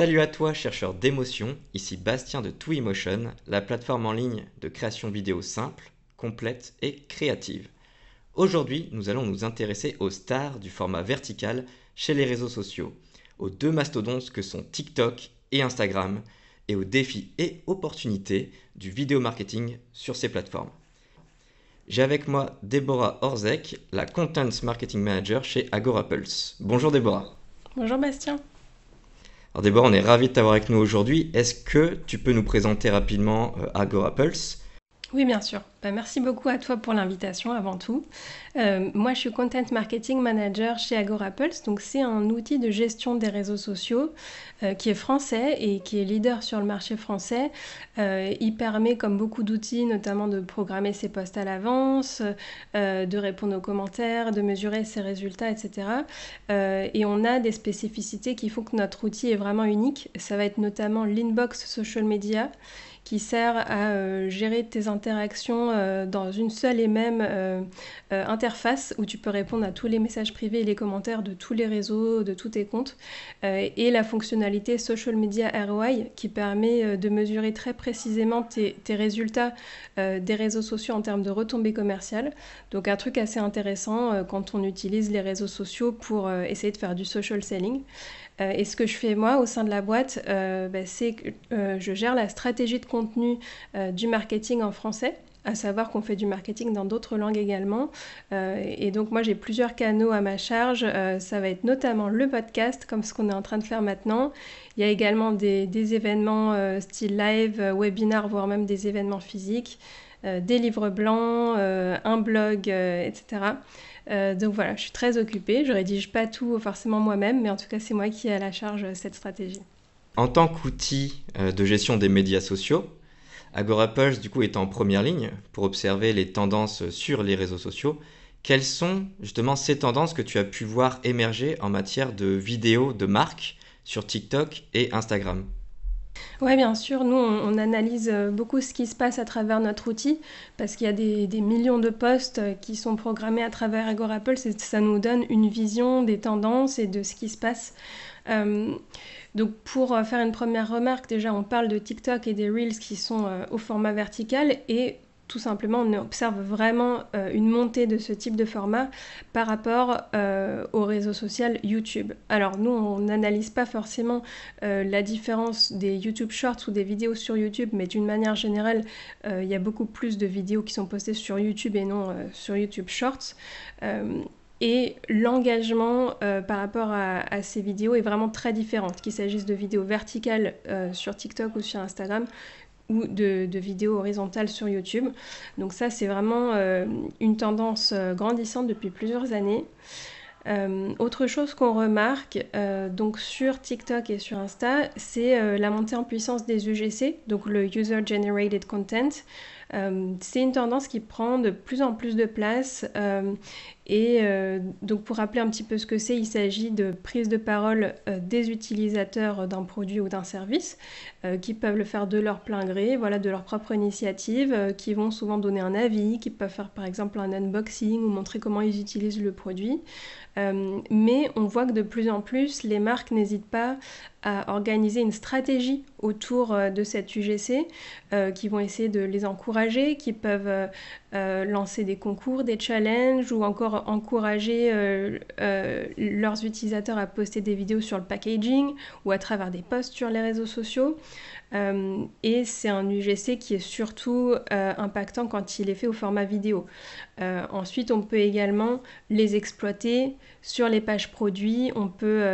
Salut à toi chercheur d'émotion, ici Bastien de Twimotion, la plateforme en ligne de création vidéo simple, complète et créative. Aujourd'hui, nous allons nous intéresser aux stars du format vertical chez les réseaux sociaux, aux deux mastodontes que sont TikTok et Instagram, et aux défis et opportunités du vidéo marketing sur ces plateformes. J'ai avec moi Déborah Orzek, la Content Marketing Manager chez AgoraPulse. Bonjour Déborah. Bonjour Bastien. Alors Déborah, on est ravi de t'avoir avec nous aujourd'hui. Est-ce que tu peux nous présenter rapidement euh, AgoraPulse Oui, bien sûr. Bah, merci beaucoup à toi pour l'invitation avant tout. Euh, moi, je suis Content Marketing Manager chez AgoraPulse. Donc, c'est un outil de gestion des réseaux sociaux euh, qui est français et qui est leader sur le marché français. Euh, il permet, comme beaucoup d'outils, notamment de programmer ses posts à l'avance, de répondre aux commentaires, de mesurer ses résultats, etc. et on a des spécificités qui font que notre outil est vraiment unique. Ça va être notamment l'inbox social media qui sert à euh, gérer tes interactions euh, dans une seule et même euh, interface où tu peux répondre à tous les messages privés et les commentaires de tous les réseaux, de tous tes comptes, et la fonctionnalité Social Media ROI qui permet de mesurer très précisément tes, tes résultats des réseaux sociaux en termes de retombées commerciales. Donc un truc assez intéressant quand on utilise les réseaux sociaux pour essayer de faire du social selling. Euh, et ce que je fais moi au sein de la boîte, euh, bah, c'est que euh, je gère la stratégie de contenu du marketing en français à savoir qu'on fait du marketing dans d'autres langues également. et donc moi j'ai plusieurs canaux à ma charge. ça va être notamment le podcast, comme ce qu'on est en train de faire maintenant. Il y a également des, des événements style live, webinar, voire même des événements physiques, des livres blancs, un blog, etc. Euh, donc voilà, je suis très occupée. Je rédige pas tout forcément moi-même, mais en tout cas, c'est moi qui ai à la charge euh, cette stratégie. En tant qu'outil euh, de gestion des médias sociaux, AgoraPulse du coup est en première ligne pour observer les tendances sur les réseaux sociaux. Quelles sont justement ces tendances que tu as pu voir émerger en matière de vidéos de marques sur TikTok et Instagram? Oui, bien sûr. Nous, on, analyse euh, beaucoup ce qui se passe à travers notre outil parce qu'il y a des, millions de postes euh, qui sont programmés à travers Agorapple. Ça nous donne une vision des tendances et de ce qui se passe. Euh, donc pour faire une première remarque, déjà on parle de TikTok et des Reels qui sont au format vertical et tout simplement, on observe vraiment euh, une montée de ce type de format par rapport euh, au réseau social YouTube. Alors nous, on n'analyse pas forcément euh, la différence des YouTube Shorts ou des vidéos sur YouTube, mais d'une manière générale, il y a beaucoup plus de vidéos qui sont postées sur YouTube et non sur YouTube Shorts. et l'engagement par rapport à, à, ces vidéos est vraiment très différent, qu'il s'agisse de vidéos verticales sur TikTok ou sur Instagram ou de, vidéos horizontales sur YouTube. Donc ça, c'est vraiment euh, une tendance euh, grandissante depuis plusieurs années. Euh, autre chose qu'on remarque donc sur TikTok et sur Insta, c'est la montée en puissance des UGC, donc le User Generated Content. C'est une tendance qui prend de plus en plus de place. Euh, et euh, donc pour rappeler un petit peu ce que c'est, il s'agit de prise de parole des utilisateurs d'un produit ou d'un service qui peuvent le faire de leur plein gré, voilà, de leur propre initiative, qui vont souvent donner un avis, qui peuvent faire par exemple un unboxing ou montrer comment ils utilisent le produit. mais on voit que de plus en plus, les marques n'hésitent pas à organiser une stratégie autour de cette UGC, qui vont essayer de les encourager qui peuvent euh, euh, lancer des concours, des challenges ou encore encourager euh, leurs utilisateurs à poster des vidéos sur le packaging ou à travers des posts sur les réseaux sociaux. et c'est un UGC qui est surtout impactant quand il est fait au format vidéo. ensuite, on peut également les exploiter sur les pages produits, on peut,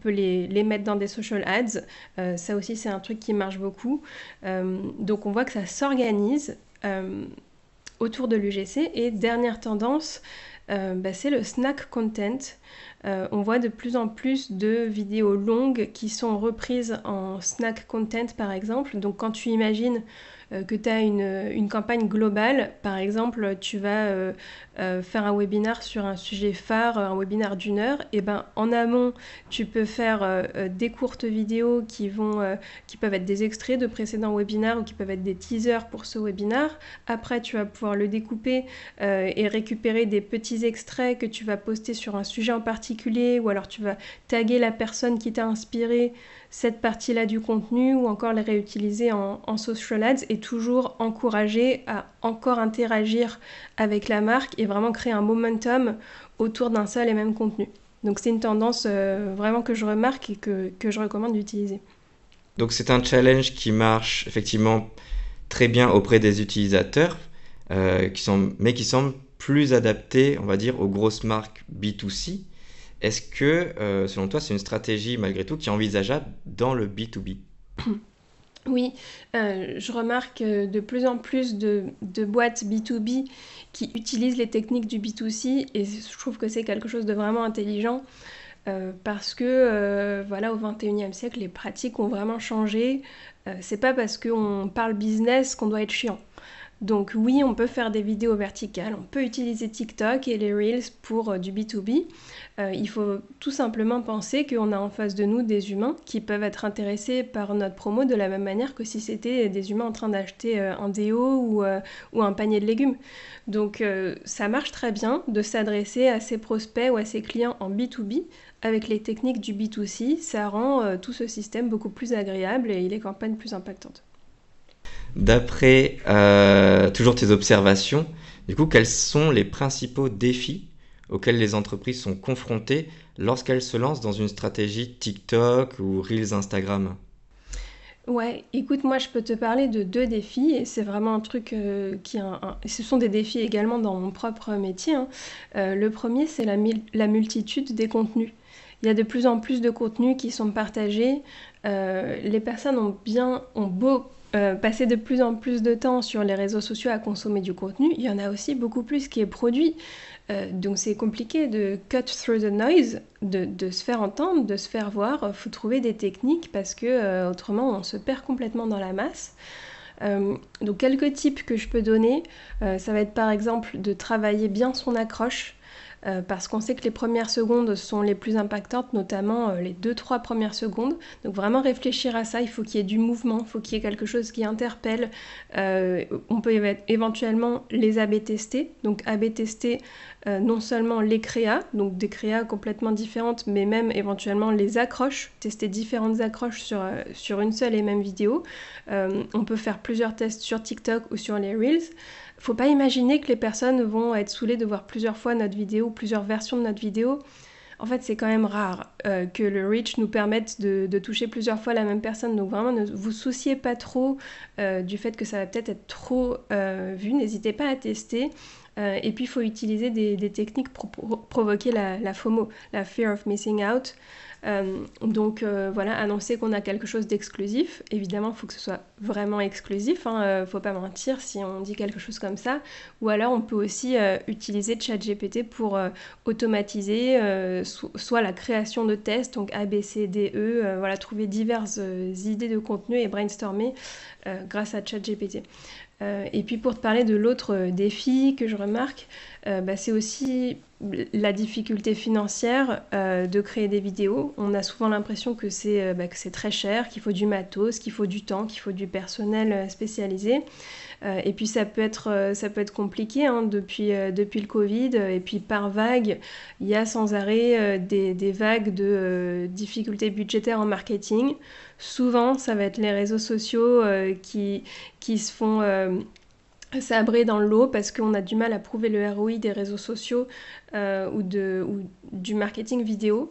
peut les, les, mettre dans des social ads. ça aussi, c'est un truc qui marche beaucoup. donc, on voit que ça s'organise euh, autour de l'UGC. Et dernière tendance, euh, bah, c'est le snack content. Euh, on voit de plus en plus de vidéos longues qui sont reprises en snack content par exemple. Donc quand tu imagines que tu as une, campagne globale, par exemple, tu vas euh, euh, faire un webinaire sur un sujet phare, un webinaire d'une heure, et ben en amont, tu peux faire des courtes vidéos qui vont, qui peuvent être des extraits de précédents webinaires ou qui peuvent être des teasers pour ce webinaire. Après, tu vas pouvoir le découper et récupérer des petits extraits que tu vas poster sur un sujet en particulier, ou alors tu vas taguer la personne qui t'a inspiré cette partie-là du contenu ou encore les réutiliser en, en, social ads et toujours encourager à encore interagir avec la marque et vraiment créer un momentum autour d'un seul et même contenu. Donc c'est une tendance euh, vraiment que je remarque et que, que je recommande d'utiliser. Donc c'est un challenge qui marche effectivement très bien auprès des utilisateurs, euh, mais qui semble plus adapté, on va dire, aux grosses marques B2C. Est-ce que, euh, selon toi, c'est une stratégie malgré tout qui est envisageable dans le B2B Oui, euh, je remarque de plus en plus de, boîtes B2B qui utilisent les techniques du B2C et je trouve que c'est quelque chose de vraiment intelligent euh, parce que euh, voilà au 21e siècle les pratiques ont vraiment changé. c'est pas parce qu'on parle business qu'on doit être chiant. Donc oui, on peut faire des vidéos verticales, on peut utiliser TikTok et les Reels pour euh, du B2B. Euh, il faut tout simplement penser qu'on a en face de nous des humains qui peuvent être intéressés par notre promo de la même manière que si c'était des humains en train d'acheter euh, un déo ou, un panier de légumes. Donc ça marche très bien de s'adresser à ses prospects ou à ses clients en B2B avec les techniques du B2C. Ça rend tout ce système beaucoup plus agréable et les campagnes plus impactantes. D'après euh, toujours tes observations, du coup, quels sont les principaux défis auxquels les entreprises sont confrontées lorsqu'elles se lancent dans une stratégie TikTok ou Reels Instagram? Ouais, écoute, moi je peux te parler de deux défis et c'est vraiment un truc euh, qui. Ce sont des défis également dans mon propre métier. Hein. Euh, le premier, c'est la, la, multitude des contenus. Il y a de plus en plus de contenus qui sont partagés. les personnes ont bien, ont beau euh, passer de plus en plus de temps sur les réseaux sociaux à consommer du contenu, il y en a aussi beaucoup plus qui est produit. Euh, donc c'est compliqué de cut through the noise, de, se faire entendre, de se faire voir. Il faut trouver des techniques parce que euh, autrement on se perd complètement dans la masse. donc quelques tips que je peux donner, ça va être par exemple de travailler bien son accroche. Euh, parce qu'on sait que les premières secondes sont les plus impactantes, notamment euh, les 2-3 premières secondes. Donc vraiment réfléchir à ça, il faut qu'il y ait du mouvement, il faut qu'il y ait quelque chose qui interpelle. Euh, on peut éventuellement les AB tester. Donc AB tester non seulement les créas, donc des créas complètement différentes, mais même éventuellement les accroches, tester différentes accroches sur, sur une seule et même vidéo. on peut faire plusieurs tests sur TikTok ou sur les Reels. Faut pas imaginer que les personnes vont être saoulées de voir plusieurs fois notre vidéo, plusieurs versions de notre vidéo. En fait, c'est quand même rare euh, que le reach nous permette de, toucher plusieurs fois la même personne. Donc vraiment, ne vous souciez pas trop euh, du fait que ça va peut-être être trop euh, vu. N'hésitez pas à tester. et puis, il faut utiliser des, techniques pour provoquer la, la, FOMO, la Fear of Missing Out. Euh, donc euh, voilà, annoncer qu'on a quelque chose d'exclusif. Évidemment, il faut que ce soit vraiment exclusif. Hein, euh, faut pas mentir si on dit quelque chose comme ça. Ou alors, on peut aussi utiliser ChatGPT pour automatiser soit la création de tests, donc A, B, C, D, E. voilà, trouver diverses idées de contenu et brainstormer grâce à ChatGPT. Et puis pour te parler de l'autre défi que je remarque, euh, bah, c'est aussi la difficulté financière de créer des vidéos. On a souvent l'impression que c'est bah, très cher, qu'il faut du matos, qu'il faut du temps, qu'il faut du personnel spécialisé. et puis ça peut être, compliqué hein, depuis, le Covid. Et puis par vague, il y a sans arrêt des, vagues de difficultés budgétaires en marketing. Souvent, ça va être les réseaux sociaux euh, qui se font euh, sabrer dans l'eau parce qu'on a du mal à prouver le ROI des réseaux sociaux euh, ou, du marketing vidéo.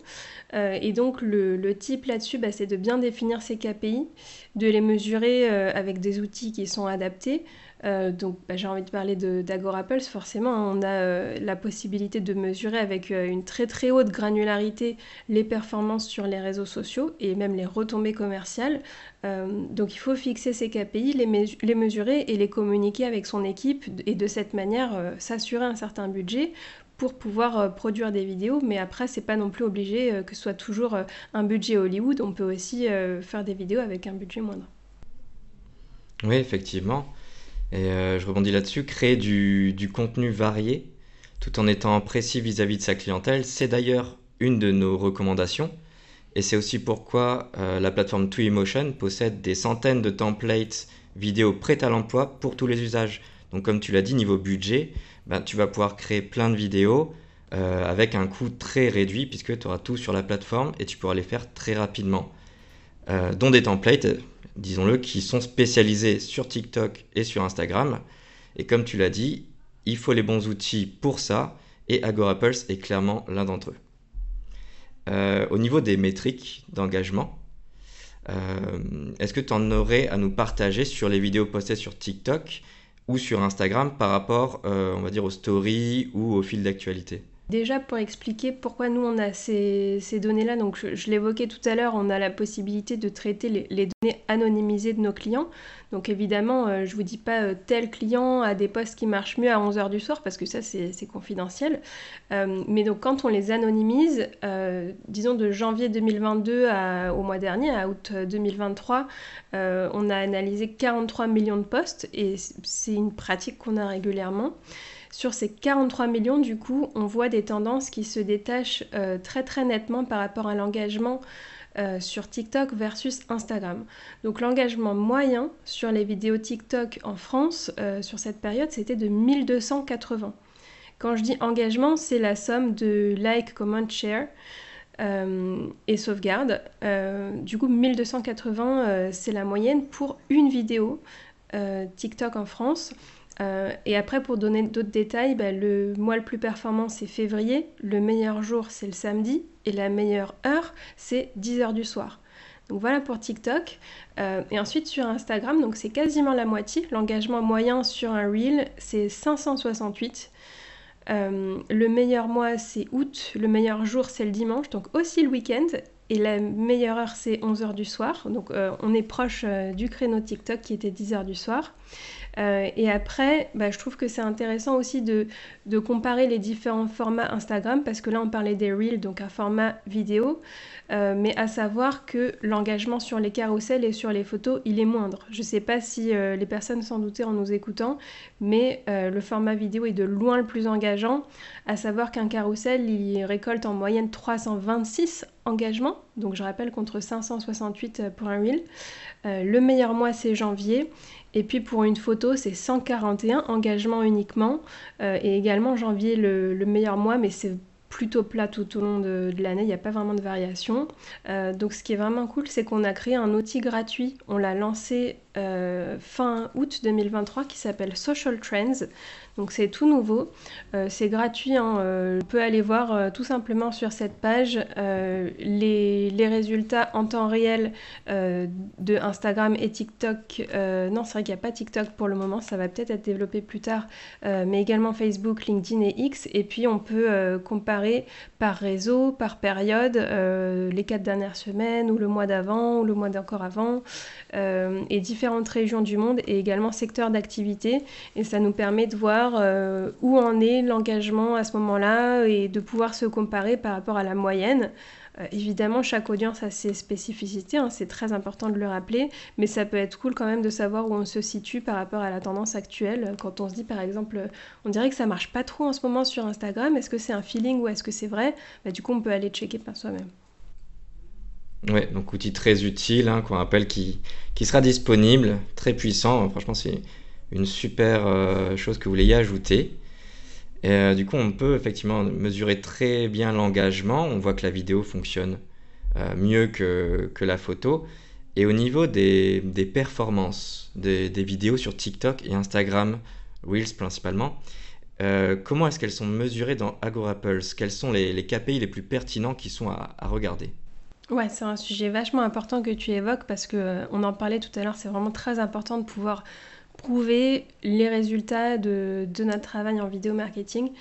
et donc le, le type là-dessus, bah, c'est de bien définir ses KPI, de les mesurer avec des outils qui sont adaptés. Euh, donc bah, j'ai envie de parler d'Agorapulse, forcément, on a euh, la possibilité de mesurer avec euh, une très très haute granularité les performances sur les réseaux sociaux et même les retombées commerciales. donc il faut fixer ces KPI, les, les, mesurer et les communiquer avec son équipe et de cette manière s'assurer un certain budget pour pouvoir produire des vidéos, mais après c'est pas non plus obligé que ce soit toujours un budget Hollywood, on peut aussi faire des vidéos avec un budget moindre. Oui, effectivement. Et euh, je rebondis là-dessus, créer du, contenu varié tout en étant précis vis-à-vis de sa clientèle, c'est d'ailleurs une de nos recommandations. Et c'est aussi pourquoi euh, la plateforme Twiliomotion possède des centaines de templates vidéo prêts à l'emploi pour tous les usages. Donc comme tu l'as dit, niveau budget, ben, tu vas pouvoir créer plein de vidéos euh, avec un coût très réduit puisque tu auras tout sur la plateforme et tu pourras les faire très rapidement. dont des templates, disons-le, qui sont spécialisés sur TikTok et sur Instagram. Et comme tu l'as dit, il faut les bons outils pour ça, et AgoraPulse est clairement l'un d'entre eux. Euh, au niveau des métriques d'engagement, euh, est-ce que tu en aurais à nous partager sur les vidéos postées sur TikTok ou sur Instagram par rapport, euh, on va dire, aux stories ou au fil d'actualité? Déjà, pour expliquer pourquoi nous on a ces, données-là, donc je, l'évoquais tout à l'heure, on a la possibilité de traiter les, données anonymisées de nos clients. Donc évidemment, euh, je ne vous dis pas euh, tel client a des postes qui marchent mieux à 11h du soir, parce que ça c'est confidentiel. Euh, mais donc quand on les anonymise, disons de janvier 2022 au mois dernier, à août 2023, on a analysé 43 millions de postes, et c'est une pratique qu'on a régulièrement. Sur ces 43 millions, du coup, on voit des tendances qui se détachent euh, très très nettement par rapport à l'engagement euh, sur TikTok versus Instagram. Donc l'engagement moyen sur les vidéos TikTok en France euh, sur cette période, c'était de 1280. Quand je dis engagement, c'est la somme de like, comment, share. et sauvegarde. du coup, 1280, c'est la moyenne pour une vidéo TikTok en France. Euh, et après, pour donner d'autres détails, bah, le mois le plus performant, c'est février. Le meilleur jour, c'est le samedi. Et la meilleure heure, c'est 10h du soir. Donc voilà pour TikTok. Euh, et ensuite sur Instagram, donc c'est quasiment la moitié. L'engagement moyen sur un reel, c'est 568. Euh, le meilleur mois, c'est août. Le meilleur jour, c'est le dimanche. Donc aussi le week-end. Et la meilleure heure, c'est 11h du soir. Donc on est proche du créneau TikTok qui était 10h du soir. Euh, et après, bah, je trouve que c'est intéressant aussi de, comparer les différents formats Instagram, parce que là, on parlait des Reels, donc un format vidéo, euh, mais à savoir que l'engagement sur les carousels et sur les photos, il est moindre. Je ne sais pas si euh, les personnes s'en doutaient en nous écoutant, mais le format vidéo est de loin le plus engageant, à savoir qu'un carrousel, il récolte en moyenne 326 engagements, donc je rappelle contre 568 pour un Reel. le meilleur mois, c'est janvier. Et puis pour une photo, c'est 141 engagements uniquement. Euh, et également janvier, le, le meilleur mois, mais c'est plutôt plat tout au long de, l'année, il n'y a pas vraiment de variation. Euh, donc ce qui est vraiment cool, c'est qu'on a créé un outil gratuit. On l'a lancé euh, fin août 2023 qui s'appelle Social Trends. Donc c'est tout nouveau, euh, c'est gratuit, hein. on peut aller voir tout simplement sur cette page les, les, résultats en temps réel de Instagram et TikTok. non, c'est vrai qu'il n'y a pas TikTok pour le moment, ça va peut-être être développé plus tard, mais également Facebook, LinkedIn et X. Et puis on peut comparer par réseau, par période, les quatre dernières semaines ou le mois d'avant ou le mois d'encore avant, et différents différentes régions du monde et également secteurs d'activité. Et ça nous permet de voir euh, où en est l'engagement à ce moment-là et de pouvoir se comparer par rapport à la moyenne. Euh, évidemment, chaque audience a ses spécificités, hein, c'est très important de le rappeler, mais ça peut être cool quand même de savoir où on se situe par rapport à la tendance actuelle. Quand on se dit par exemple, on dirait que ça marche pas trop en ce moment sur Instagram, est-ce que c'est un feeling ou est-ce que c'est vrai? Bah, Du coup, on peut aller checker par soi-même. Ouais, donc outil très utile, hein, qu'on rappelle qui, sera disponible, très puissant. Franchement, c'est une super euh, chose que vous l'ayez ajouté. Et, euh, du coup, on peut effectivement mesurer très bien l'engagement. On voit que la vidéo fonctionne euh, mieux que, la photo. Et au niveau des, performances des, vidéos sur TikTok et Instagram, Reels principalement, comment est-ce qu'elles sont mesurées dans AgoraPulse? Quels sont les, KPI les plus pertinents qui sont à regarder? Ouais, c'est un sujet vachement important que tu évoques parce que euh, on en parlait tout à l'heure, c'est vraiment très important de pouvoir prouver les résultats de, notre travail en vidéo marketing.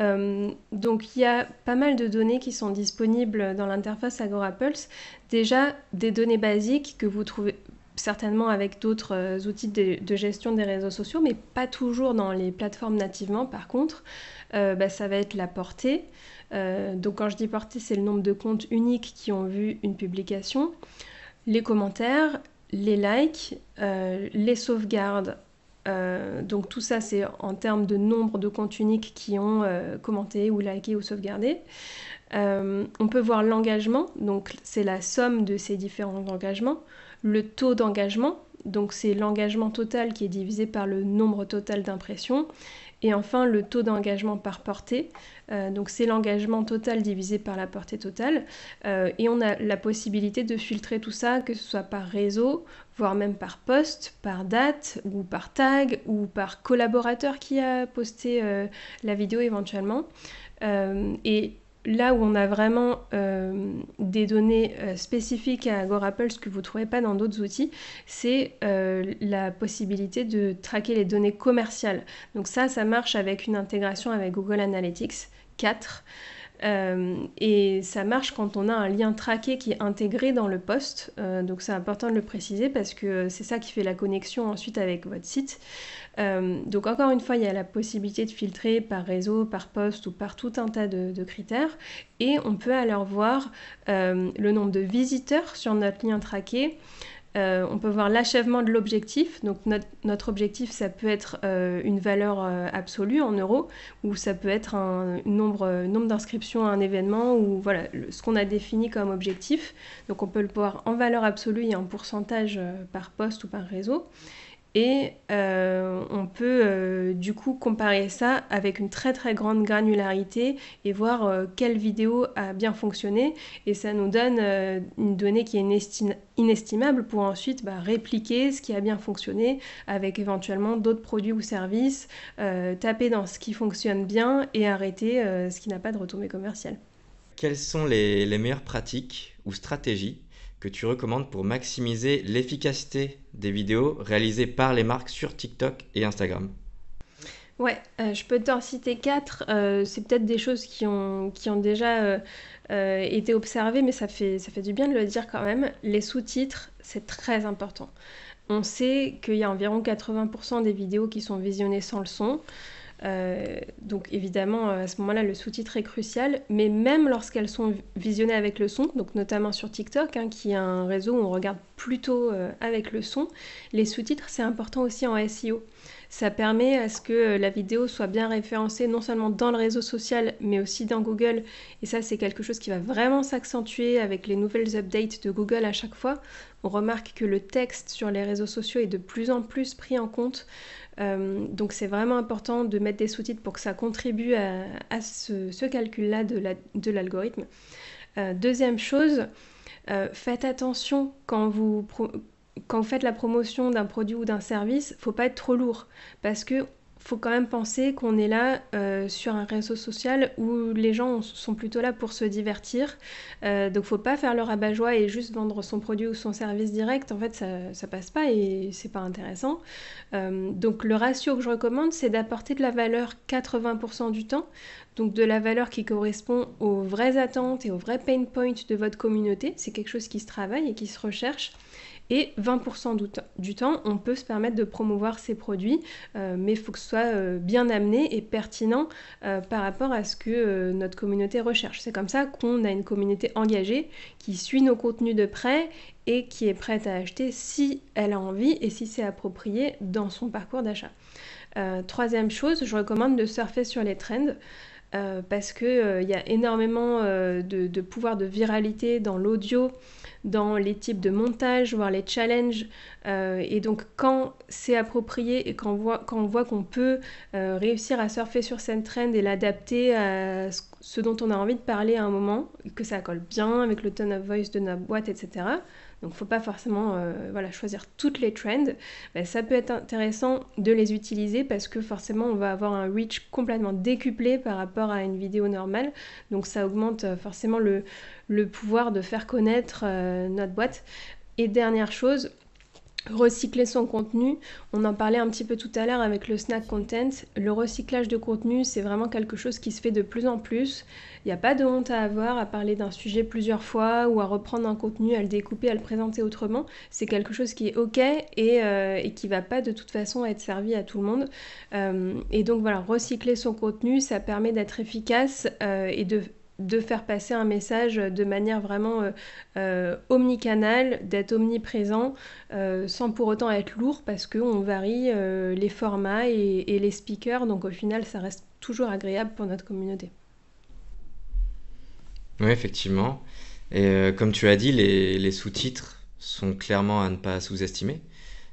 Euh, donc il y a pas mal de données qui sont disponibles dans l'interface AgoraPulse. Déjà des données basiques que vous trouvez certainement avec d'autres euh, outils de, gestion des réseaux sociaux, mais pas toujours dans les plateformes nativement. Par contre, bah, ça va être la portée, euh, donc quand je dis portée, c'est le nombre de comptes uniques qui ont vu une publication, les commentaires, les likes, euh, les sauvegardes. Euh, donc tout ça, c'est en termes de nombre de comptes uniques qui ont commenté ou liké ou sauvegardé. on peut voir l'engagement, donc c'est la somme de ces différents engagements. Le taux d'engagement, donc c'est l'engagement total qui est divisé par le nombre total d'impressions Et enfin, le taux d'engagement par portée. Euh, donc c'est l'engagement total divisé par la portée totale. Euh, et on a la possibilité de filtrer tout ça, que ce soit par réseau, voire même par poste, par date, ou par tag, ou par collaborateur qui a posté euh, la vidéo éventuellement. et là où on a vraiment euh, des données euh, spécifiques à Agorapple, ce que vous ne trouvez pas dans d'autres outils, c'est euh, la possibilité de traquer les données commerciales. Donc ça, ça marche avec une intégration avec Google Analytics 4. Et ça marche quand on a un lien traqué qui est intégré dans le poste. donc c'est important de le préciser parce que c'est ça qui fait la connexion ensuite avec votre site. Euh, donc encore une fois, il y a la possibilité de filtrer par réseau, par poste ou par tout un tas de, critères. Et on peut alors voir euh, le nombre de visiteurs sur notre lien traqué. Euh, on peut voir l'achèvement de l'objectif. Donc notre, objectif, ça peut être une valeur absolue en euros, ou ça peut être un nombre d'inscriptions à un événement, ou voilà ce qu'on a défini comme objectif. Donc on peut le voir en valeur absolue et en pourcentage par poste ou par réseau. Et euh, on peut euh, du coup comparer ça avec une très très grande granularité et voir euh, quelle vidéo a bien fonctionné. Et ça nous donne une donnée qui est inestimable pour ensuite bah, répliquer ce qui a bien fonctionné avec éventuellement d'autres produits ou services, taper dans ce qui fonctionne bien et arrêter ce qui n'a pas de retombée commerciale. Quelles sont les meilleures pratiques ou stratégies que tu recommandes pour maximiser l'efficacité des vidéos réalisées par les marques sur TikTok et Instagram Ouais, euh, je peux t'en citer quatre. Euh, c'est peut-être des choses qui ont, qui ont déjà euh, été observées, mais ça fait, ça fait du bien de le dire quand même. Les sous-titres, c'est très important. On sait qu'il y a environ 80% des vidéos qui sont visionnées sans le son. Euh, donc évidemment, euh, à ce moment-là, le sous-titre est crucial, mais même lorsqu'elles sont visionnées avec le son, donc notamment sur TikTok, hein, qui est un réseau où on regarde plutôt euh, avec le son, les sous-titres, c'est important aussi en SEO. Ça permet à ce que la vidéo soit bien référencée non seulement dans le réseau social, mais aussi dans Google. Et ça, c'est quelque chose qui va vraiment s'accentuer avec les nouvelles updates de Google à chaque fois. On remarque que le texte sur les réseaux sociaux est de plus en plus pris en compte. Euh, donc c'est vraiment important de mettre des sous-titres pour que ça contribue à, ce, calcul-là de l'algorithme. Euh, deuxième chose, euh, faites attention quand vous, quand vous faites la promotion d'un produit ou d'un service, faut pas être trop lourd parce que faut quand même penser qu'on est là euh, sur un réseau social où les gens sont plutôt là pour se divertir. Euh, donc faut pas faire le rabat-joie et juste vendre son produit ou son service direct. En fait, ça, ça passe pas et c'est pas intéressant. Euh, donc le ratio que je recommande, c'est d'apporter de la valeur 80% du temps. Donc de la valeur qui correspond aux vraies attentes et aux vrais pain points de votre communauté. C'est quelque chose qui se travaille et qui se recherche. Et 20% du, temps, on peut se permettre de promouvoir ces produits, euh, mais il faut que ce soit euh, bien amené et pertinent euh, par rapport à ce que notre communauté recherche. C'est comme ça qu'on a une communauté engagée qui suit nos contenus de près et qui est prête à acheter si elle a envie et si c'est approprié dans son parcours d'achat. troisième chose, je recommande de surfer sur les trends. Parce qu'il il y a énormément de, de, pouvoir de viralité dans l'audio, dans les types de montage, voire les challenges. Euh, et donc quand c'est approprié et quand on voit qu'on peut euh, réussir à surfer sur cette trend et l'adapter à ce dont on a envie de parler à un moment, que ça colle bien avec le tone of voice de notre boîte, etc. Donc faut pas forcément euh, choisir toutes les trends. Ben, ça peut être intéressant de les utiliser parce que forcément on va avoir un reach complètement décuplé par rapport à une vidéo normale. Donc ça augmente forcément le, le pouvoir de faire connaître euh, notre boîte. Et dernière chose, recycler son contenu. On en parlait un petit peu tout à l'heure avec le snack content. Le recyclage de contenu, c'est vraiment quelque chose qui se fait de plus en plus. Il n'y a pas de honte à avoir à parler d'un sujet plusieurs fois ou à reprendre un contenu, à le découper, à le présenter autrement. C'est quelque chose qui est ok et, euh, qui va pas de toute façon être servi à tout le monde. Euh, et donc voilà, recycler son contenu, ça permet d'être efficace et de de faire passer un message de manière vraiment euh, euh, omnicanale, d'être omniprésent, euh, sans pour autant être lourd, parce qu'on varie les formats et, les speakers, donc au final, ça reste toujours agréable pour notre communauté. Oui, effectivement. Et comme tu as dit, les, sous-titres sont clairement à ne pas sous-estimer.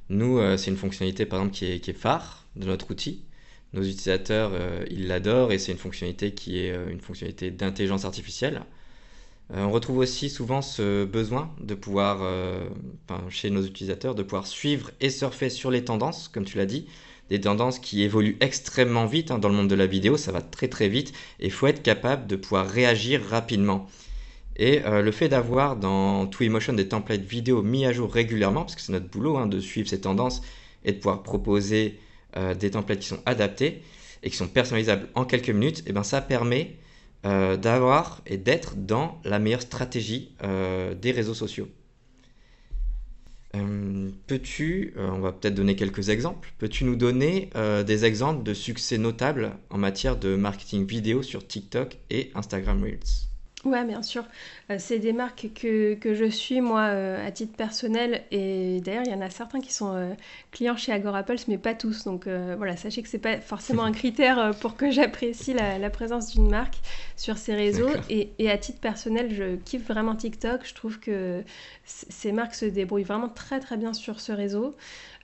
Nous, c'est une fonctionnalité, par exemple, qui est, qui est phare de notre outil nos utilisateurs, ils l'adorent et c'est une fonctionnalité qui est une fonctionnalité d'intelligence artificielle. on retrouve aussi souvent ce besoin de pouvoir, chez nos utilisateurs, de pouvoir suivre et surfer sur les tendances, comme tu l'as dit, des tendances qui évoluent extrêmement vite hein, dans le monde de la vidéo, ça va très très vite et il faut être capable de pouvoir réagir rapidement. Et euh, le fait d'avoir dans Twiliomotion des templates vidéo mis à jour régulièrement, parce que c'est notre boulot hein, de suivre ces tendances et de pouvoir proposer euh, des templates qui sont adaptés et qui sont personnalisables en quelques minutes, et eh ben ça permet euh, d'avoir et d'être dans la meilleure stratégie des réseaux sociaux. Euh, peux-tu, euh, on va peut-être donner quelques exemples, peux-tu nous donner euh, des exemples de succès notables en matière de marketing vidéo sur TikTok et Instagram Reels? Ouais, bien sûr. Euh, c'est des marques que, que, je suis, moi, euh, à titre personnel. Et d'ailleurs, il y en a certains qui sont euh, clients chez Agorapulse, mais pas tous. Donc voilà, sachez que c'est pas forcément un critère pour que j'apprécie la, la, présence d'une marque sur ces réseaux. Et, et, à titre personnel, je kiffe vraiment TikTok. Je trouve que ces marques se débrouillent vraiment très, très bien sur ce réseau.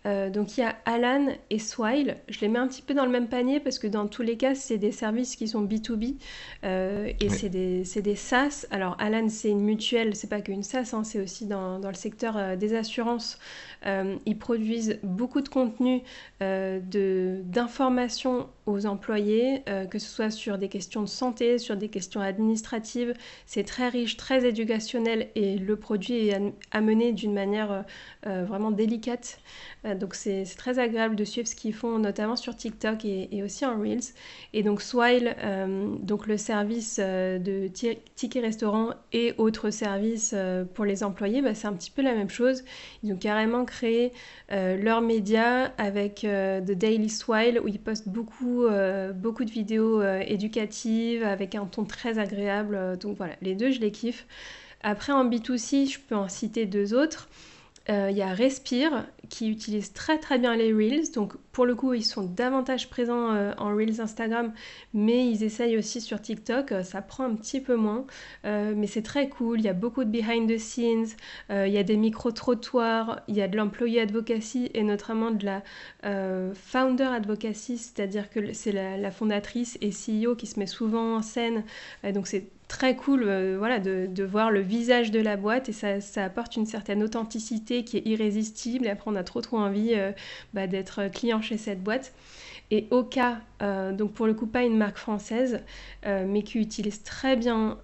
Euh, donc il y a Alan et Swile. Je les mets un petit peu dans le même panier parce que dans tous les cas, c'est des services qui sont B2B euh, et c'est des, des, SaaS. Alors Alan, c'est une mutuelle, c'est pas qu'une SaaS, hein, c'est aussi dans, dans, le secteur euh, des assurances. ils produisent beaucoup de contenu d'informations aux employés, que ce soit sur des questions de santé, sur des questions administratives. C'est très riche, très éducationnel et le produit est amené d'une manière vraiment délicate. Euh, donc c'est très agréable de suivre ce qu'ils font, notamment sur TikTok et, aussi en Reels. Et donc Swile, euh, donc le service euh, de tickets restaurant et autres services pour les employés, bah, c'est un petit peu la même chose. Ils ont carrément créé leur média avec The Daily Swile où ils postent beaucoup, beaucoup de vidéos éducatives avec un ton très agréable. donc voilà, les deux, je les kiffe. Après, en B2C, je peux en citer deux autres. Il y a Respire qui utilisent très très bien les Reels. Donc pour le coup, ils sont davantage présents euh, en Reels Instagram, mais ils essayent aussi sur TikTok. Euh, ça prend un petit peu moins, euh, mais c'est très cool. Il y a beaucoup de behind the scenes, il y a des micro-trottoirs, il y a de l'employé advocacy et notamment de la founder advocacy, c'est-à-dire que c'est la, fondatrice et CEO qui se met souvent en scène. donc c'est très cool voilà, de, voir le visage de la boîte et ça, apporte une certaine authenticité qui est irrésistible. Après, on a trop trop envie euh, bah, d'être client chez cette boîte. Et Oka, euh, donc pour le coup pas une marque française, euh, mais qui utilise très bien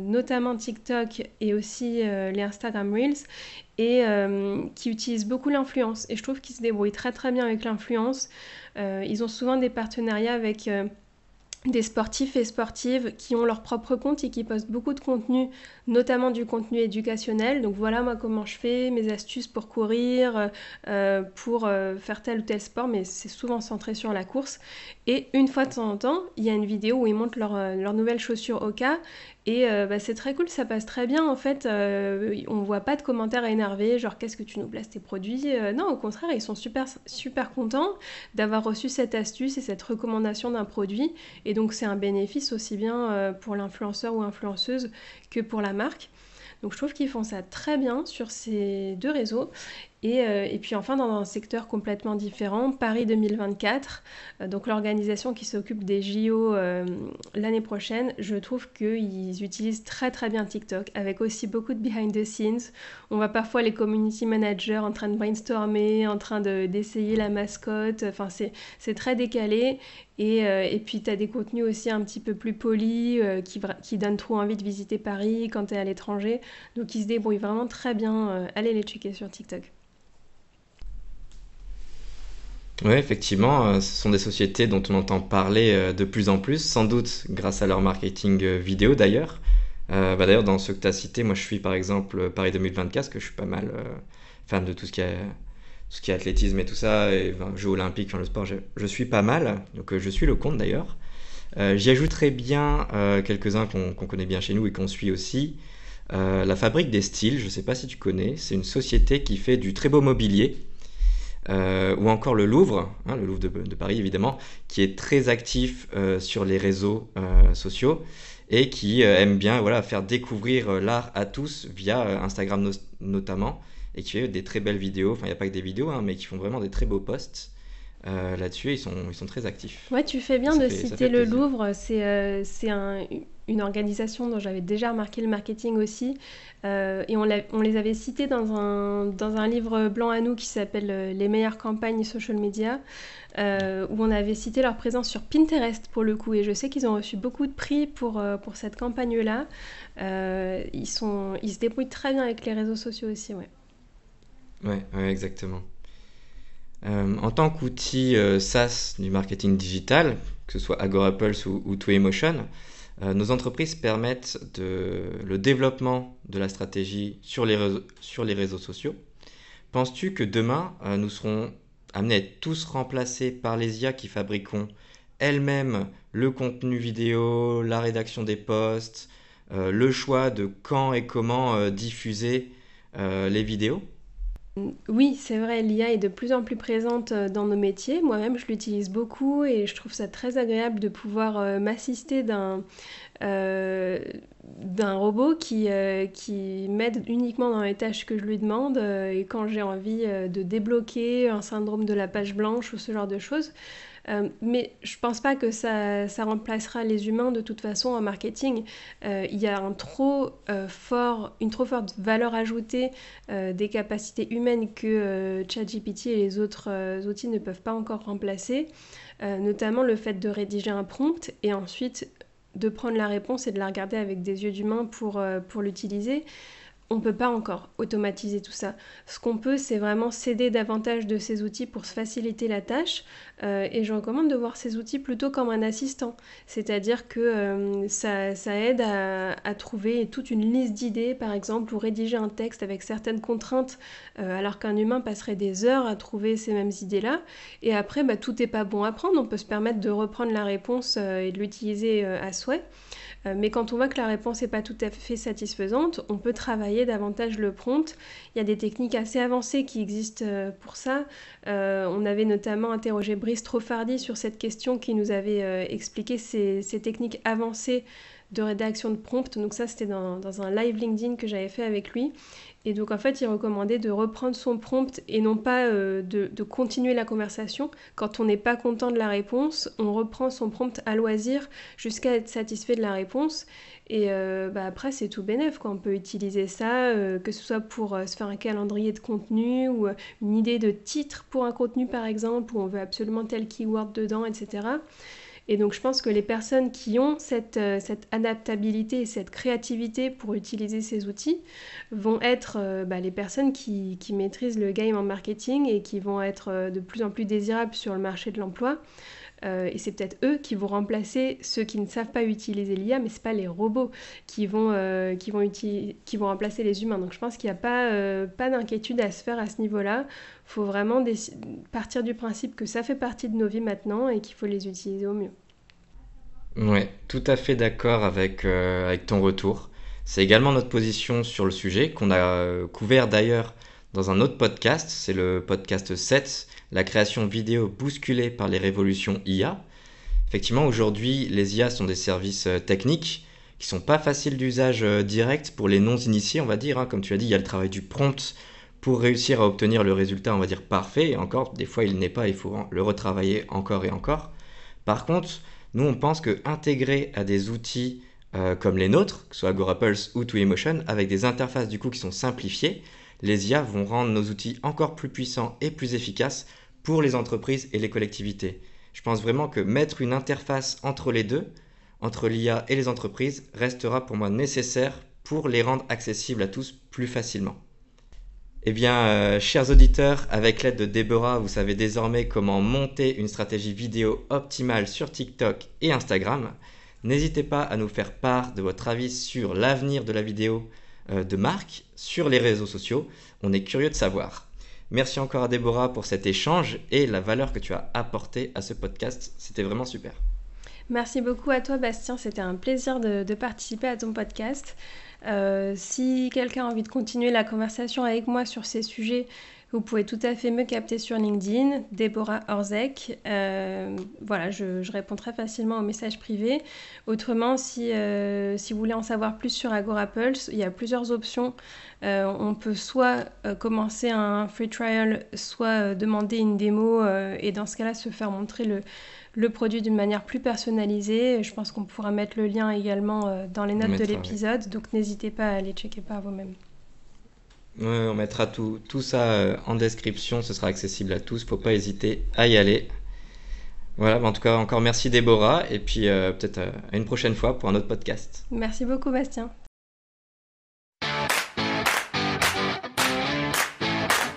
notamment TikTok et aussi les Instagram Reels, et qui utilise beaucoup l'influence. Et je trouve qu'ils se débrouillent très très bien avec l'influence. ils ont souvent des partenariats avec des sportifs et sportives qui ont leur propre compte et qui postent beaucoup de contenu, notamment du contenu éducationnel. Donc voilà moi comment je fais, mes astuces pour courir, euh, pour euh, faire tel ou tel sport, mais c'est souvent centré sur la course. Et une fois de temps en temps, il y a une vidéo où ils montrent leurs euh, nouvelles chaussures Oka et euh, bah, c'est très cool, ça passe très bien en fait. Euh, on voit pas de commentaires énervés, genre qu'est-ce que tu nous places tes produits. Euh, non, au contraire, ils sont super, super contents d'avoir reçu cette astuce et cette recommandation d'un produit. Et donc c'est un bénéfice aussi bien pour l'influenceur ou influenceuse que pour la marque. Donc je trouve qu'ils font ça très bien sur ces deux réseaux. Euh, et, puis enfin, dans un secteur complètement différent, Paris 2024, euh, donc l'organisation qui s'occupe des JO euh, l'année prochaine, je trouve qu'ils utilisent très très bien TikTok, avec aussi beaucoup de behind the scenes. On voit parfois les community managers en train de brainstormer, en train d'essayer la mascotte, enfin c'est très décalé. Et, puis tu as des contenus aussi un petit peu plus polis, qui donnent trop envie de visiter Paris quand tu es à l'étranger. Donc ils se débrouillent vraiment très bien. allez les checker sur TikTok. Oui, effectivement, euh, ce sont des sociétés dont on entend parler euh, de plus en plus, sans doute grâce à leur marketing euh, vidéo d'ailleurs. Bah, d'ailleurs, dans ce que tu as cité, moi je suis par exemple Paris 2024, parce que je suis pas mal fan de tout ce qui est, est athlétisme et tout ça, et jeux olympiques, le sport, je, suis pas mal, donc je suis le compte d'ailleurs. J'y ajouterai bien quelques-uns qu'on connaît bien chez nous et qu'on suit aussi. la Fabrique des Styles, je ne sais pas si tu connais, c'est une société qui fait du très beau mobilier. Euh, ou encore le Louvre, hein, le Louvre de, Paris évidemment, qui est très actif euh, sur les réseaux euh, sociaux et qui aime bien voilà, faire découvrir l'art à tous via Instagram notamment, et qui fait des très belles vidéos, enfin il n'y a pas que des vidéos, hein, mais qui font vraiment des très beaux posts. là-dessus. Ils sont, ils sont très actifs. Ouais, tu fais bien de citer le Louvre. C'est c'est un, une organisation dont j'avais déjà remarqué le marketing aussi. Euh, et on, les avait cités dans un, dans un livre blanc à nous qui s'appelle euh, Les meilleures campagnes social media, euh, où on avait cité leur présence sur Pinterest pour le coup. Et je sais qu'ils ont reçu beaucoup de prix pour, pour cette campagne-là. ils, ils se débrouillent très bien avec les réseaux sociaux aussi, ouais. Ouais, exactement. en tant qu'outil SaaS du marketing digital, que ce soit Agorapulse ou, ou nos entreprises permettent le développement de la stratégie sur les réseaux, sociaux. Penses-tu que demain, euh, nous serons amenés à être tous remplacés par les IA qui fabriqueront elles-mêmes le contenu vidéo, la rédaction des posts, euh, le choix de quand et comment diffuser les vidéos? Oui, c'est vrai, l'IA est de plus en plus présente euh, dans nos métiers. Moi-même, je l'utilise beaucoup et je trouve ça très agréable de pouvoir euh, m'assister d'un euh, robot qui m'aide uniquement dans les tâches que je lui demande et quand j'ai envie de débloquer un syndrome de la page blanche ou ce genre de choses. Euh, mais je pense pas que ça, remplacera les humains de toute façon en marketing. Euh, il y a un trop, euh, fort, une trop forte valeur ajoutée des capacités humaines que ChatGPT et les autres outils ne peuvent pas encore remplacer. notamment le fait de rédiger un prompt et ensuite de prendre la réponse et de la regarder avec des yeux d'humain pour l'utiliser on ne peut pas encore automatiser tout ça. Ce qu'on peut, c'est vraiment s'aider davantage de ces outils pour se faciliter la tâche. Euh, et je recommande de voir ces outils plutôt comme un assistant. C'est-à-dire que euh, ça, aide à, trouver toute une liste d'idées, par exemple, ou rédiger un texte avec certaines contraintes, euh, alors qu'un humain passerait des heures à trouver ces mêmes idées-là. Et après, bah, tout n'est pas bon à prendre. On peut se permettre de reprendre la réponse et de l'utiliser à souhait. Euh, mais quand on voit que la réponse n'est pas tout à fait satisfaisante, on peut travailler davantage le prompt. Il y a des techniques assez avancées qui existent euh, pour ça. Euh, on avait notamment interrogé Brice Trofardi sur cette question qui nous avait expliqué ces, techniques avancées de rédaction de prompt. Donc ça, c'était dans, un live LinkedIn que j'avais fait avec lui. Et donc en fait, il recommandait de reprendre son prompt et non pas euh, de, continuer la conversation. Quand on n'est pas content de la réponse, on reprend son prompt à loisir jusqu'à être satisfait de la réponse. Et euh, bah, après, c'est tout bénef. Quoi. On peut utiliser ça, euh, que ce soit pour se faire un calendrier de contenu ou une idée de titre pour un contenu par exemple, où on veut absolument tel keyword dedans, etc. Et donc je pense que les personnes qui ont cette, euh, cette adaptabilité et cette créativité pour utiliser ces outils vont être euh, bah, les personnes qui, qui, maîtrisent le game en marketing et qui vont être euh, de plus en plus désirables sur le marché de l'emploi. Et c'est peut-être eux qui vont remplacer ceux qui ne savent pas utiliser l'IA, mais ce pas les robots qui vont, qui, vont qui vont remplacer les humains. Donc je pense qu'il n'y a pas, pas d'inquiétude à se faire à ce niveau-là. Il faut vraiment partir du principe que ça fait partie de nos vies maintenant et qu'il faut les utiliser au mieux. Ouais, tout à fait d'accord avec, euh, avec ton retour. C'est également notre position sur le sujet qu'on a euh, couvert d'ailleurs dans un autre podcast, c'est le podcast 7, la création vidéo bousculée par les révolutions IA. Effectivement, aujourd'hui, les IA sont des services euh, techniques qui sont pas faciles d'usage direct pour les non-initiés, on va dire. Hein. Comme tu as dit, il y a le travail du prompt pour réussir à obtenir le résultat, on va dire, parfait. Et encore, des fois, il n'est pas, il faut le retravailler encore et encore. Par contre, nous, on pense que intégrer à des outils euh, comme les nôtres, que ce soit AgoraPulse ou Twiliomotion, avec des interfaces du coup qui sont simplifiées, les IA vont rendre nos outils encore plus puissants et plus efficaces pour les entreprises et les collectivités. Je pense vraiment que mettre une interface entre les deux, entre l'IA et les entreprises, restera pour moi nécessaire pour les rendre accessibles à tous plus facilement. Eh bien, euh, chers auditeurs, avec l'aide de Deborah, vous savez désormais comment monter une stratégie vidéo optimale sur TikTok et Instagram. N'hésitez pas à nous faire part de votre avis sur l'avenir de la vidéo euh, de marque sur les réseaux sociaux. On est curieux de savoir. Merci encore à Déborah pour cet échange et la valeur que tu as apportée à ce podcast. C'était vraiment super. Merci beaucoup à toi Bastien, c'était un plaisir de participer à ton podcast. Euh, si quelqu'un a envie de continuer la conversation avec moi sur ces sujets, Vous pouvez tout à fait me capter sur LinkedIn, Déborah Orzek. Euh, voilà, je, réponds très facilement aux messages privés. Autrement, si, euh, si vous voulez en savoir plus sur AgoraPulse, il y a plusieurs options. Euh, on peut soit commencer un free trial, soit demander une démo et dans ce cas-là se faire montrer le, le produit d'une manière plus personnalisée. Je pense qu'on pourra mettre le lien également dans les notes de l'épisode, donc n'hésitez pas à aller checker par vous-même on mettra tout, tout ça euh, en description, ce sera accessible à tous, faut pas hésiter à y aller. Voilà, en tout cas, encore merci Déborah, et puis euh, peut-être euh, à une prochaine fois pour un autre podcast. Merci beaucoup Bastien.